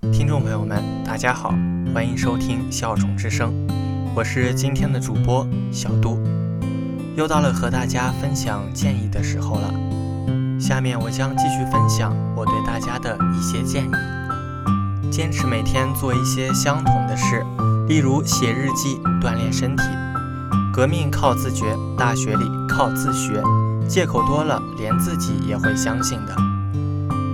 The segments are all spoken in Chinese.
听众朋友们，大家好，欢迎收听《笑宠之声》，我是今天的主播小杜，又到了和大家分享建议的时候了。下面我将继续分享我对大家的一些建议：坚持每天做一些相同的事，例如写日记、锻炼身体。革命靠自觉，大学里靠自学。借口多了，连自己也会相信的。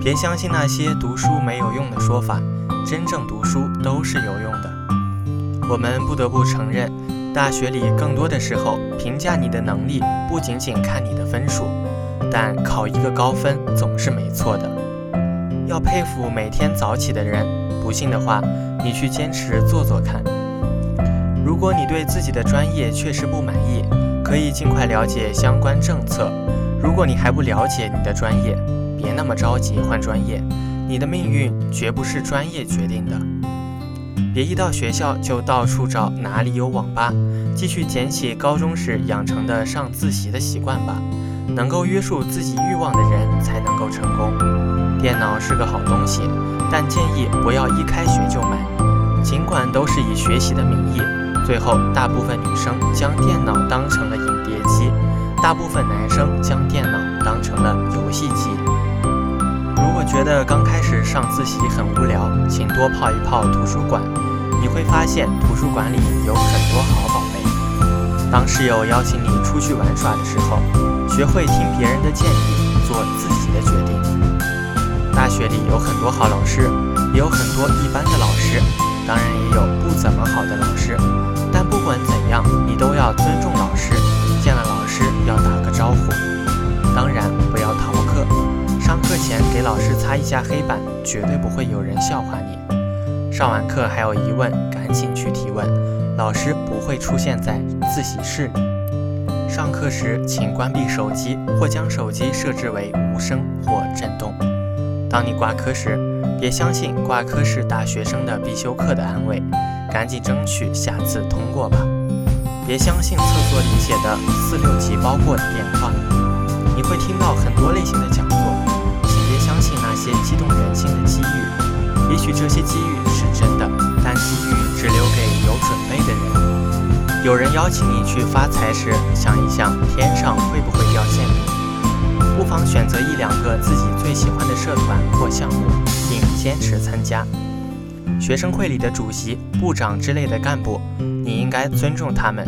别相信那些读书没有用的说法，真正读书都是有用的。我们不得不承认，大学里更多的时候评价你的能力不仅仅看你的分数，但考一个高分总是没错的。要佩服每天早起的人，不信的话，你去坚持做做看。如果你对自己的专业确实不满意，可以尽快了解相关政策。如果你还不了解你的专业，别那么着急换专业。你的命运绝不是专业决定的。别一到学校就到处找哪里有网吧，继续捡起高中时养成的上自习的习惯吧。能够约束自己欲望的人才能够成功。电脑是个好东西，但建议不要一开学就买。尽管都是以学习的名义。最后，大部分女生将电脑当成了影碟机，大部分男生将电脑当成了游戏机。觉得刚开始上自习很无聊，请多泡一泡图书馆，你会发现图书馆里有很多好宝贝。当室友邀请你出去玩耍的时候，学会听别人的建议，做自己的决定。大学里有很多好老师，也有很多一般的老师，当然也有下黑板，绝对不会有人笑话你。上完课还有疑问，赶紧去提问，老师不会出现在自习室里。上课时请关闭手机，或将手机设置为无声或震动。当你挂科时，别相信挂科是大学生的必修课的安慰。赶紧争取下次通过吧！别相信厕所里写的四六级包过的电话，你会听到很多类型的讲，些激动人心的机遇。也许这些机遇是真的，但机遇只留给有准备的人。有人邀请你去发财时，想一想天上会不会掉馅饼。不妨选择一两个自己最喜欢的社团或项目，并坚持参加。学生会里的主席、部长之类的干部，你应该尊重他们。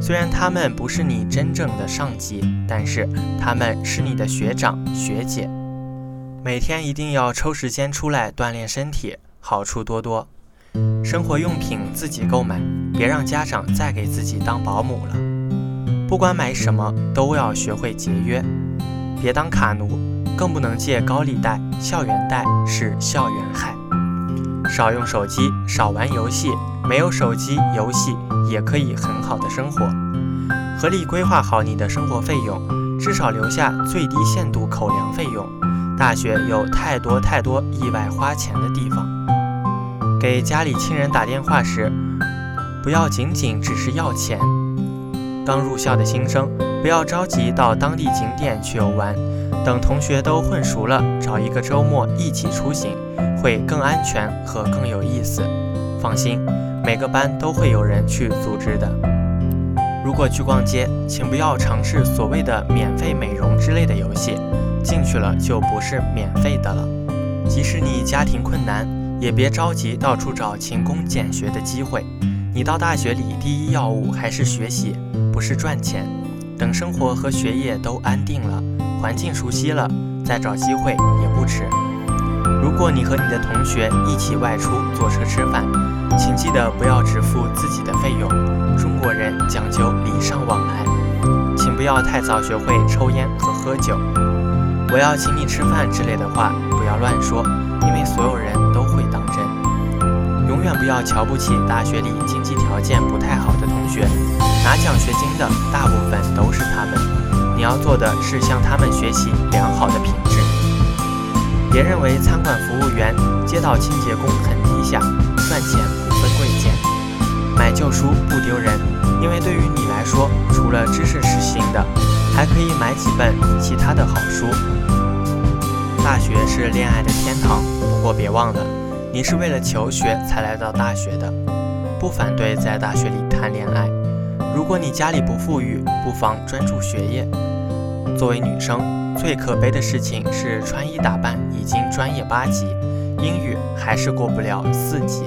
虽然他们不是你真正的上级，但是他们是你的学长学姐。每天一定要抽时间出来锻炼身体，好处多多。生活用品自己购买，别让家长再给自己当保姆了。不管买什么，都要学会节约，别当卡奴，更不能借高利贷。校园贷是校园害。少用手机，少玩游戏。没有手机游戏也可以很好的生活。合理规划好你的生活费用，至少留下最低限度口粮费用。大学有太多太多意外花钱的地方。给家里亲人打电话时，不要仅仅只是要钱。刚入校的新生，不要着急到当地景点去游玩，等同学都混熟了，找一个周末一起出行。会更安全和更有意思。放心，每个班都会有人去组织的。如果去逛街，请不要尝试所谓的免费美容之类的游戏，进去了就不是免费的了。即使你家庭困难，也别着急到处找勤工俭学的机会。你到大学里第一要务还是学习，不是赚钱。等生活和学业都安定了，环境熟悉了，再找机会也不迟。如果你和你的同学一起外出坐车吃饭，请记得不要只付自己的费用。中国人讲究礼尚往来，请不要太早学会抽烟和喝酒。我要请你吃饭之类的话不要乱说，因为所有人都会当真。永远不要瞧不起大学里经济条件不太好的同学，拿奖学金的大部分都是他们。你要做的是向他们学习良好的品质。别认为餐馆服务员、街道清洁工很低下，赚钱不分贵贱。买旧书不丢人，因为对于你来说，除了知识是新的，还可以买几本其他的好书。大学是恋爱的天堂，不过别忘了，你是为了求学才来到大学的，不反对在大学里谈恋爱。如果你家里不富裕，不妨专注学业。作为女生，最可悲的事情是穿衣打扮已经专业八级，英语还是过不了四级。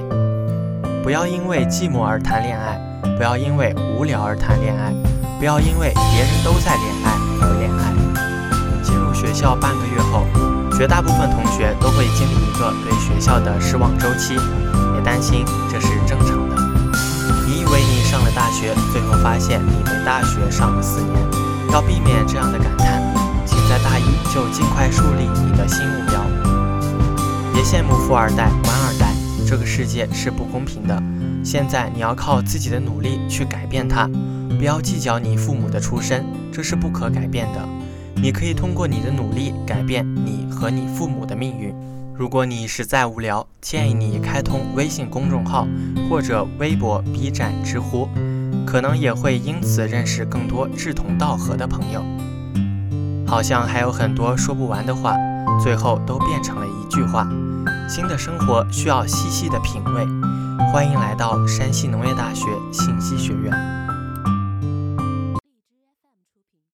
不要因为寂寞而谈恋爱，不要因为无聊而谈恋爱，不要因为别人都在恋爱绝大部分同学都会经历一个对学校的失望周期，别担心，这是正常的。你以为你上了大学，最后发现你没大学上了四年。要避免这样的感叹，请在大一就尽快树立你的新目标。别羡慕富二代、官二代，这个世界是不公平的。现在你要靠自己的努力去改变它，不要计较你父母的出身，这是不可改变的。你可以通过你的努力改变你和你父母的命运。如果你实在无聊，建议你开通微信公众号或者微博、B 站、知乎。可能也会因此认识更多志同道合的朋友，好像还有很多说不完的话，最后都变成了一句话：新的生活需要细细的品味。欢迎来到山西农业大学信息学院。